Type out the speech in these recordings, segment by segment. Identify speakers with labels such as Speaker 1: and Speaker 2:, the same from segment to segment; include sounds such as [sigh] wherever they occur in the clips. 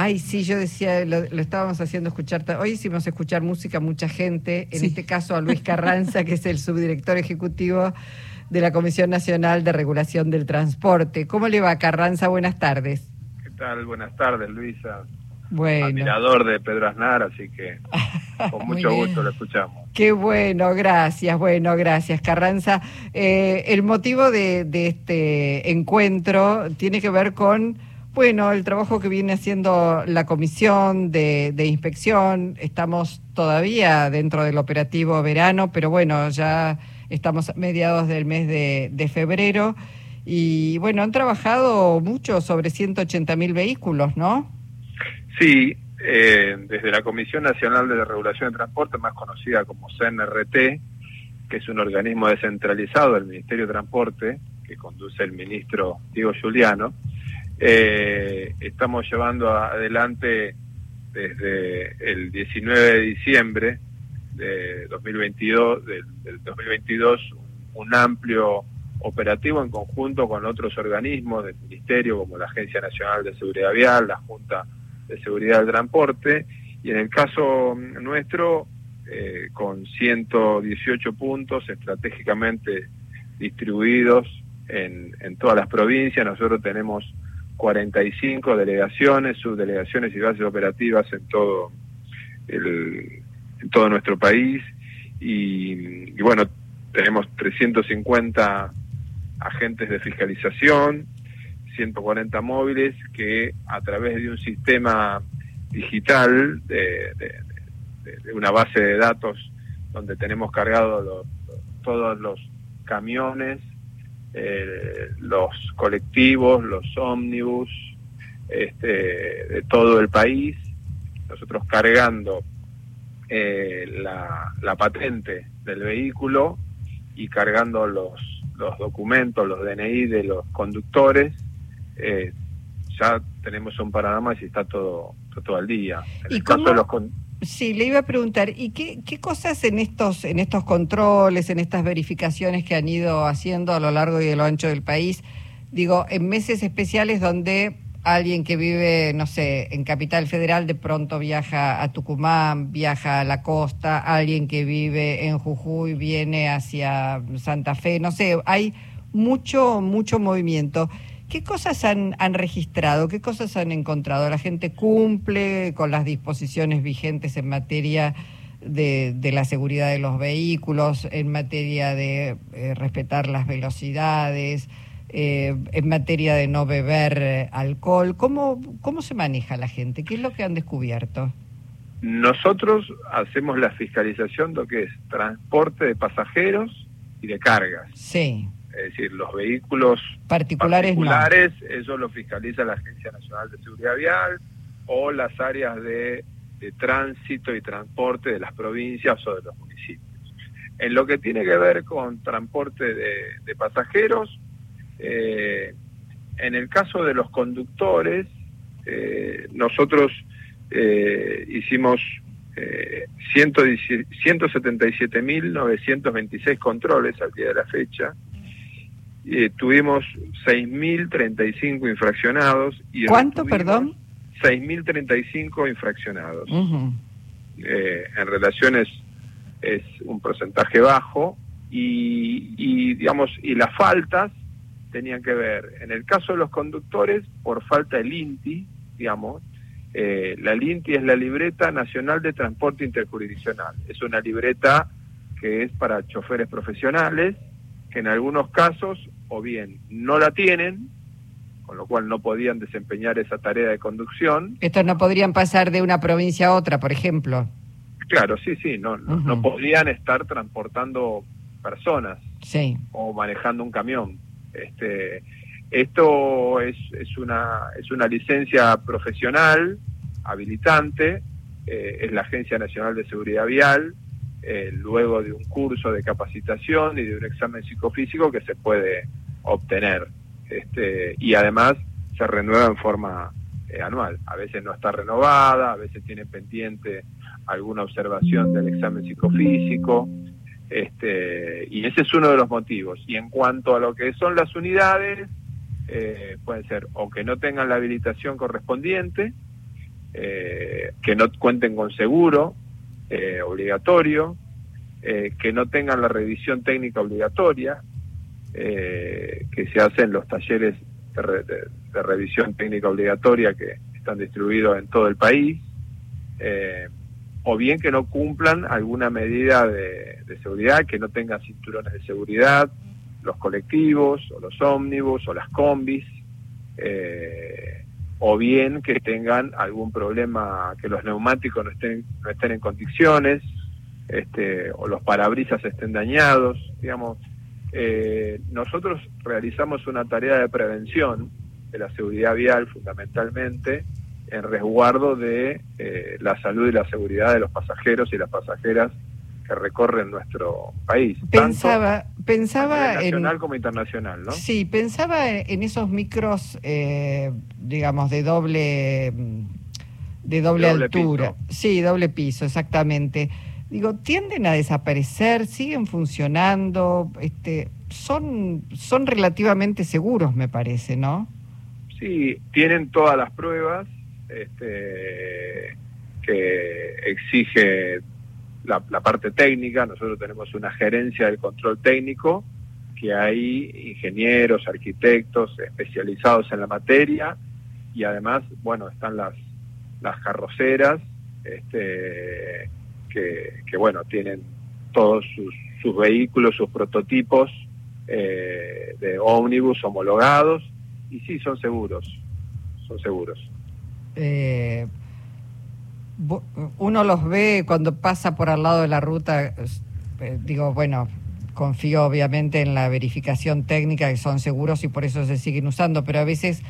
Speaker 1: Ay, sí, yo decía, lo, estábamos haciendo escuchar, hoy hicimos escuchar música a mucha gente, en este caso a Luis Carranza, que es el subdirector ejecutivo de la Comisión Nacional de Regulación del Transporte. ¿Cómo le va, Carranza? Buenas tardes.
Speaker 2: ¿Qué tal? Buenas tardes, Luisa. Bueno. Admirador de Pedro Aznar, así que [laughs] con mucho gusto lo escuchamos.
Speaker 1: Qué bueno, gracias, bueno, gracias, Carranza. Eh, el motivo de, de este encuentro tiene que ver con bueno, el trabajo que viene haciendo la comisión de, inspección, estamos todavía dentro del operativo verano, pero bueno, ya estamos a mediados del mes de, febrero y bueno, han trabajado mucho sobre 180 mil vehículos, ¿no?
Speaker 2: Sí, eh, desde la Comisión Nacional de Regulación de Transporte, más conocida como CNRT, que es un organismo descentralizado del Ministerio de Transporte, que conduce el ministro Diego Giuliano, eh, estamos llevando adelante desde el 19 de diciembre de 2022, del, 2022 un, amplio operativo en conjunto con otros organismos del Ministerio, como la Agencia Nacional de Seguridad Vial, la Junta de Seguridad del Transporte, y en el caso nuestro, eh, con 118 puntos estratégicamente distribuidos en, en todas las provincias, nosotros tenemos 45 delegaciones, subdelegaciones y bases operativas en todo el, en todo nuestro país. Y, bueno, tenemos 350 agentes de fiscalización, 140 móviles que a través de un sistema digital, de, una base de datos donde tenemos cargados todos los camiones eh, los colectivos, los ómnibus este, de todo el país, nosotros cargando eh, la, patente del vehículo y cargando los, los documentos, los DNI de los conductores, eh, ya tenemos un panorama y está todo, todo al día.
Speaker 1: En el caso de los Sí, le iba a preguntar, ¿y qué, qué cosas en estos, en estos controles, en estas verificaciones que han ido haciendo a lo largo y a lo ancho del país, digo, en meses especiales donde alguien que vive, no sé, en Capital Federal de pronto viaja a Tucumán, viaja a la costa, alguien que vive en Jujuy viene hacia Santa Fe, no sé, hay mucho, mucho movimiento. ¿Qué cosas han, han registrado? ¿Qué cosas han encontrado? ¿La gente cumple con las disposiciones vigentes en materia de, la seguridad de los vehículos, en materia de eh, respetar las velocidades, eh, en materia de no beber eh, alcohol? ¿Cómo, ¿Cómo se maneja la gente? ¿Qué es lo que han descubierto?
Speaker 2: Nosotros hacemos la fiscalización de lo que es transporte de pasajeros y de cargas.
Speaker 1: Sí
Speaker 2: es decir, los vehículos
Speaker 1: particulares,
Speaker 2: particulares eso lo fiscaliza la Agencia Nacional de Seguridad Vial o las áreas de, tránsito y transporte de las provincias o de los municipios. En lo que tiene que ver con transporte de, pasajeros, eh, en el caso de los conductores, eh, nosotros eh, hicimos eh, 177.926 controles al día de la fecha, eh, tuvimos 6.035 infraccionados. Y
Speaker 1: ¿Cuánto, perdón?
Speaker 2: 6.035 infraccionados. Eh, en relaciones es un porcentaje bajo y, digamos, y las faltas tenían que ver, en el caso de los conductores, por falta del INTI, digamos, eh, la LINTI es la Libreta Nacional de Transporte Interjurisdiccional. Es una libreta que es para choferes profesionales, que en algunos casos o bien no la tienen, con lo cual no podían desempeñar esa tarea de conducción.
Speaker 1: Estos no podrían pasar de una provincia a otra, por ejemplo.
Speaker 2: Claro, sí, sí, no, no, podrían estar transportando personas
Speaker 1: sí.
Speaker 2: o manejando un camión. Este, esto es, es, una, es una licencia profesional, habilitante, eh, es la Agencia Nacional de Seguridad Vial, eh, luego de un curso de capacitación y de un examen psicofísico que se puede obtener. Este, y además se renueva en forma eh, anual. A veces no está renovada, a veces tiene pendiente alguna observación del examen psicofísico. Este, y ese es uno de los motivos. Y en cuanto a lo que son las unidades, eh, pueden ser o que no tengan la habilitación correspondiente, eh, que no cuenten con seguro eh, obligatorio, eh, que no tengan la revisión técnica obligatoria, que se hacen los talleres de, revisión técnica obligatoria que están distribuidos en todo el país, o bien que no cumplan alguna medida de, de seguridad, que no tengan cinturones de seguridad, los colectivos o los ómnibus o las combis, eh, o bien que tengan algún problema, que los neumáticos no estén, no estén en condiciones, este, o los parabrisas estén dañados, digamos. Eh, nosotros realizamos una tarea de prevención de la seguridad vial fundamentalmente en resguardo de eh, la salud y la seguridad de los pasajeros y las pasajeras que recorren nuestro país.
Speaker 1: Pensaba, pensaba
Speaker 2: nacional como internacional, ¿no?
Speaker 1: Sí, pensaba en esos micros, eh, digamos, de doble de doble, altura. Sí, doble piso, exactamente. Digo, tienden a desaparecer, siguen funcionando, este, son son relativamente seguros, me parece, ¿no?
Speaker 2: Sí, tienen todas las pruebas este, que exige la, parte técnica, nosotros tenemos una gerencia del control técnico, que hay ingenieros, arquitectos especializados en la materia y además, bueno, están las, las carroceras este, que, bueno, tienen todos sus, sus vehículos, sus prototipos eh, de ómnibus homologados y sí, son seguros, son seguros.
Speaker 1: Eh, uno los ve cuando pasa por al lado de la ruta, eh, digo, bueno, confío obviamente en la verificación técnica que son seguros y por eso se siguen usando, pero a veces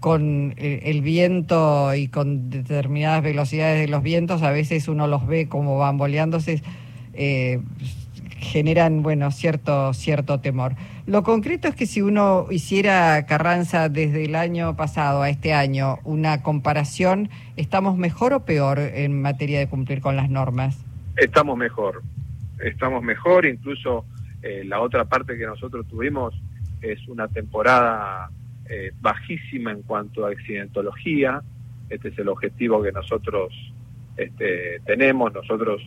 Speaker 1: con el, viento y con determinadas velocidades de los vientos, a veces uno los ve como bamboleándose, eh, generan, bueno, cierto, cierto temor. Lo concreto es que si uno hiciera Carranza desde el año pasado a este año una comparación, ¿estamos mejor o peor en materia de cumplir con las normas?
Speaker 2: Estamos mejor, estamos mejor, incluso eh, la otra parte que nosotros tuvimos es una temporada eh, bajísima en cuanto a accidentología, este es el objetivo que nosotros este, tenemos, nosotros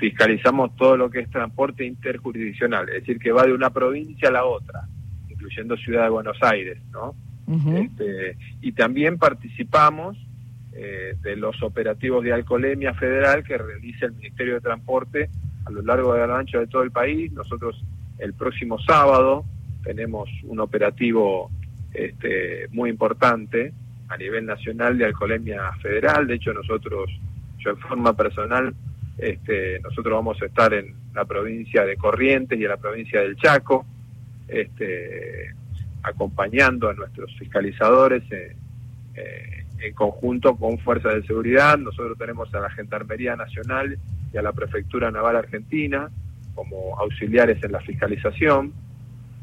Speaker 2: fiscalizamos todo lo que es transporte interjurisdiccional, es decir, que va de una provincia a la otra, incluyendo Ciudad de Buenos Aires, ¿no? Este, y también participamos eh, de los operativos de alcoholemia federal que realiza el Ministerio de Transporte a lo largo de ancho de todo el país. Nosotros el próximo sábado tenemos un operativo este, muy importante a nivel nacional de alcoholemia federal. De hecho, nosotros, yo en forma personal, este, nosotros vamos a estar en la provincia de Corrientes y en la provincia del Chaco, este, acompañando a nuestros fiscalizadores eh, en conjunto con fuerzas de seguridad. Nosotros tenemos a la Gendarmería Nacional y a la Prefectura Naval Argentina como auxiliares en la fiscalización.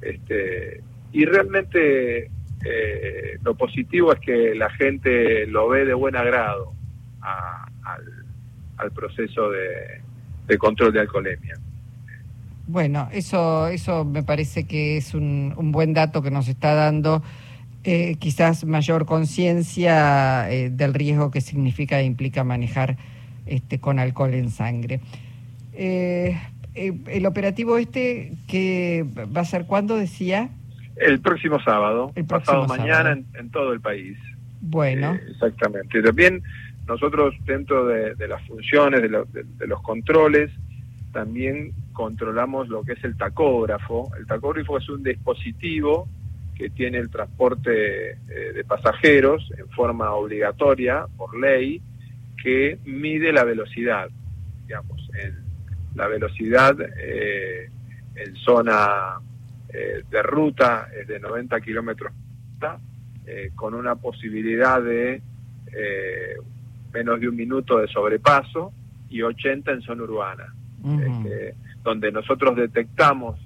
Speaker 2: Este, y realmente eh, lo positivo es que la gente lo ve de buen agrado al al proceso de, control de alcoholemia.
Speaker 1: Bueno, eso, eso me parece que es un, un buen dato que nos está dando eh, quizás mayor conciencia eh, del riesgo que significa e implica manejar este, con alcohol en sangre. Eh, el operativo este, que va a ser cuándo decía?
Speaker 2: El próximo sábado, el pasado mañana en, en, todo el país.
Speaker 1: Bueno.
Speaker 2: exactamente. También nosotros dentro de, las funciones, de, los controles, también controlamos lo que es el tacógrafo. El tacógrafo es un dispositivo que tiene el transporte eh, de pasajeros en forma obligatoria por ley que mide la velocidad, digamos, en la velocidad eh, en zona eh, de ruta es de 90 kilómetros con una posibilidad de menos de un minuto de sobrepaso y 80 en zona urbana, este, donde nosotros detectamos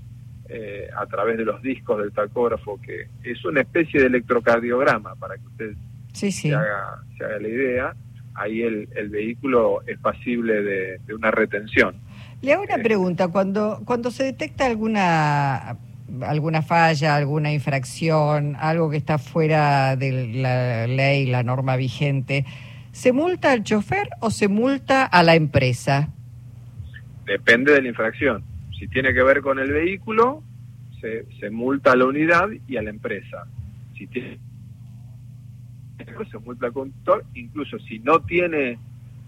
Speaker 2: eh, a través de los discos del tacógrafo que es una especie de electrocardiograma para que usted Se, haga, se, haga, la idea, ahí el, el vehículo es pasible de, una retención.
Speaker 1: Le hago una eh, pregunta, cuando, cuando se detecta alguna alguna falla, alguna infracción, algo que está fuera de la ley, la norma vigente, ¿Se multa al chofer o se multa a la empresa?
Speaker 2: Depende de la infracción. Si tiene que ver con el vehículo, se, se multa a la unidad y a la empresa. Si tiene se multa al conductor, incluso si no tiene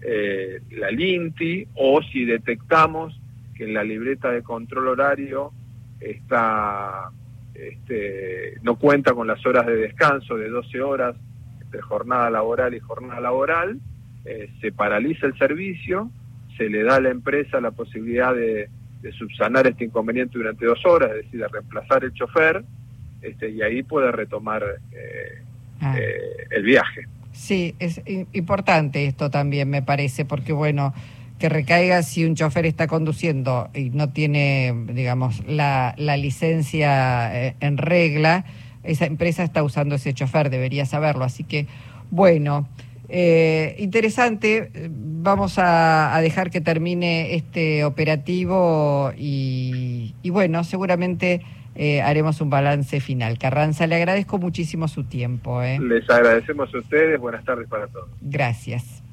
Speaker 2: eh, la LINTI o si detectamos que en la libreta de control horario está este, no cuenta con las horas de descanso de 12 horas entre jornada laboral y jornada laboral, eh, se paraliza el servicio, se le da a la empresa la posibilidad de, subsanar este inconveniente durante dos horas, es decir, de reemplazar el chofer, este, y ahí puede retomar eh, ah. eh, el viaje.
Speaker 1: Sí, es importante esto también, me parece, porque bueno, que recaiga si un chofer está conduciendo y no tiene, digamos, la, la licencia eh, en regla, esa empresa está usando ese chofer, debería saberlo. Así que, bueno, eh, interesante. Vamos a, dejar que termine este operativo y, bueno, seguramente eh, haremos un balance final. Carranza, le agradezco muchísimo su tiempo.
Speaker 2: Les agradecemos a ustedes. Buenas tardes para todos.
Speaker 1: Gracias.